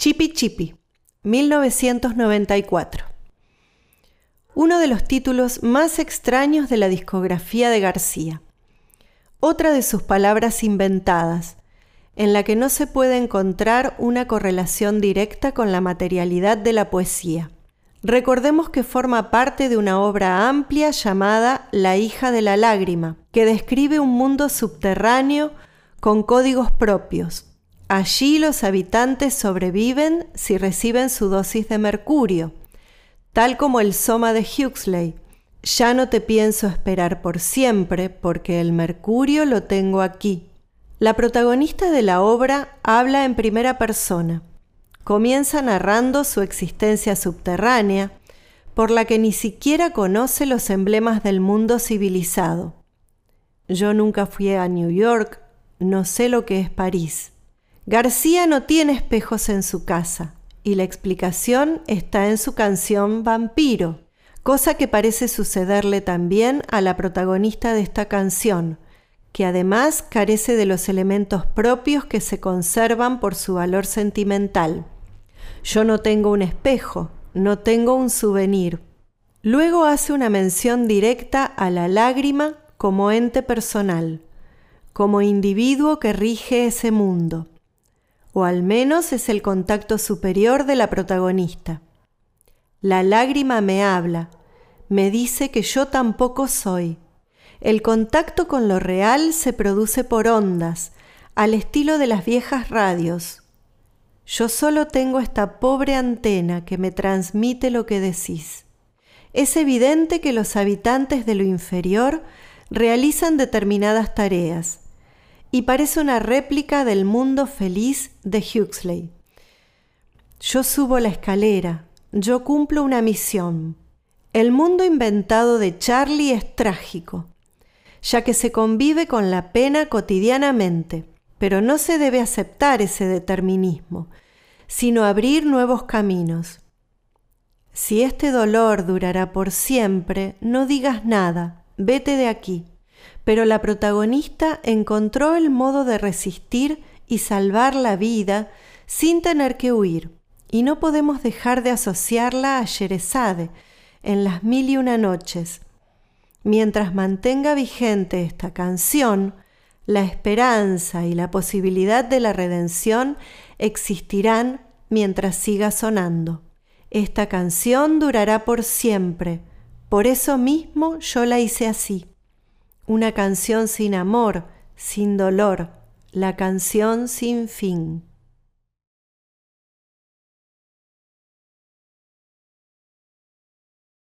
Chipi Chipi, 1994. Uno de los títulos más extraños de la discografía de García. Otra de sus palabras inventadas, en la que no se puede encontrar una correlación directa con la materialidad de la poesía. Recordemos que forma parte de una obra amplia llamada La hija de la lágrima, que describe un mundo subterráneo con códigos propios. Allí los habitantes sobreviven si reciben su dosis de mercurio, tal como el soma de Huxley. Ya no te pienso esperar por siempre porque el mercurio lo tengo aquí. La protagonista de la obra habla en primera persona comienza narrando su existencia subterránea, por la que ni siquiera conoce los emblemas del mundo civilizado. Yo nunca fui a New York, no sé lo que es París. García no tiene espejos en su casa, y la explicación está en su canción Vampiro, cosa que parece sucederle también a la protagonista de esta canción, que además carece de los elementos propios que se conservan por su valor sentimental. Yo no tengo un espejo, no tengo un souvenir. Luego hace una mención directa a la lágrima como ente personal, como individuo que rige ese mundo, o al menos es el contacto superior de la protagonista. La lágrima me habla, me dice que yo tampoco soy, el contacto con lo real se produce por ondas, al estilo de las viejas radios. Yo solo tengo esta pobre antena que me transmite lo que decís. Es evidente que los habitantes de lo inferior realizan determinadas tareas, y parece una réplica del mundo feliz de Huxley. Yo subo la escalera, yo cumplo una misión. El mundo inventado de Charlie es trágico ya que se convive con la pena cotidianamente, pero no se debe aceptar ese determinismo, sino abrir nuevos caminos. Si este dolor durará por siempre, no digas nada, vete de aquí. Pero la protagonista encontró el modo de resistir y salvar la vida sin tener que huir, y no podemos dejar de asociarla a Sherezade en las mil y una noches, Mientras mantenga vigente esta canción, la esperanza y la posibilidad de la redención existirán mientras siga sonando. Esta canción durará por siempre, por eso mismo yo la hice así. Una canción sin amor, sin dolor, la canción sin fin.